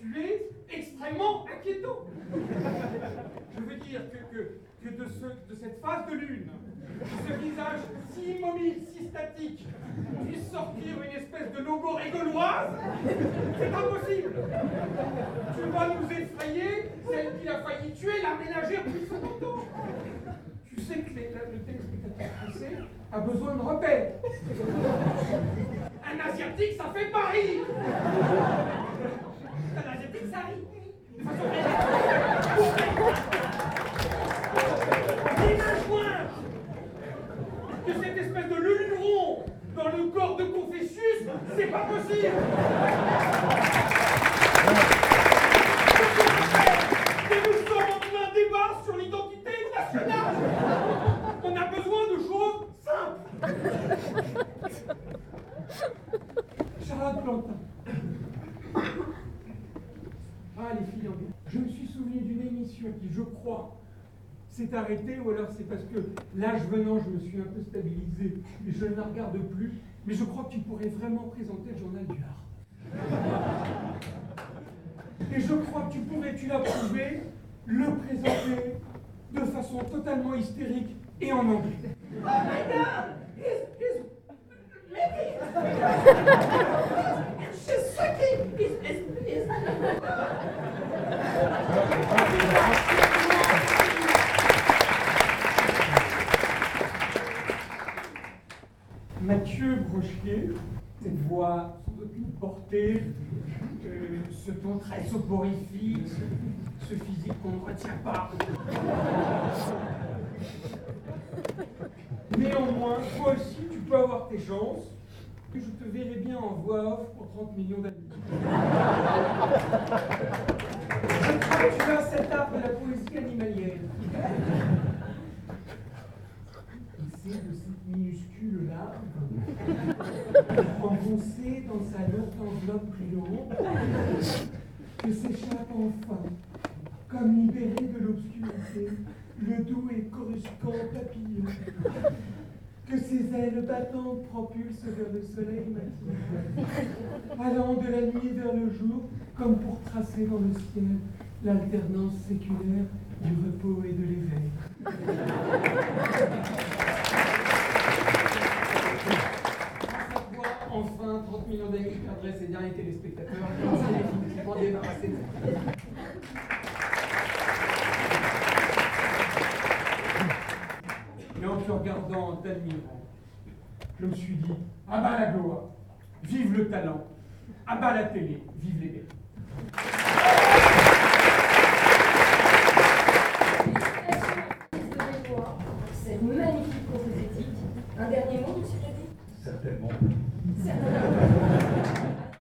tu es extrêmement inquiétant. Je veux dire que, que, que de, ce, de cette face de lune, de ce visage si immobile, si statique, puisse sortir une espèce de logo rigoloise, c'est impossible. Tu vas nous effrayer, celle qui a failli tuer la ménagère 50 ans. Tu sais que les- le téléspectateur français a besoin de repères. Un asiatique, ça fait. Un Imagine que cette espèce de luneron dans le corps de Confucius, c'est pas possible. Les filles. Je me suis souvenu d'une émission qui, je crois, s'est arrêtée, ou alors c'est parce que l'âge venant, je me suis un peu stabilisé et je ne la regarde plus. Mais je crois que tu pourrais vraiment présenter le journal du Hard. Et je crois que tu pourrais, tu l'as prouvé, le présenter de façon totalement hystérique et en anglais. Oh my god! She's. Mathieu Brochier, cette voix sans aucune portée, euh, ce ton très soporifique, ce physique qu'on ne retient pas. Néanmoins, toi aussi, tu peux avoir tes chances. Et je te verrai bien en voix off pour 30 millions d'amis. Je crois que tu as cet art de la poésie animalière. De cette minuscule larve, enfoncée dans sa lourde enveloppe brillante, que s'échappe enfin, comme libéré de l'obscurité, le doux et coruscant papillon, que ses ailes battantes propulsent vers le soleil matin, allant de la nuit vers le jour, comme pour tracer dans le ciel l'alternance séculaire du repos et de l'éveil. Cette voix, enfin, 30 perdraient ses derniers téléspectateurs. On s'est définitivement débarrassé de. Et en te regardant, en t'admirant, je me suis dit, ah bah la gloire, vive le talent, ah bah la télé, vive les mémoire, cette magnifique prophétique. Un dernier mot, monsieur Certainement. Certainement.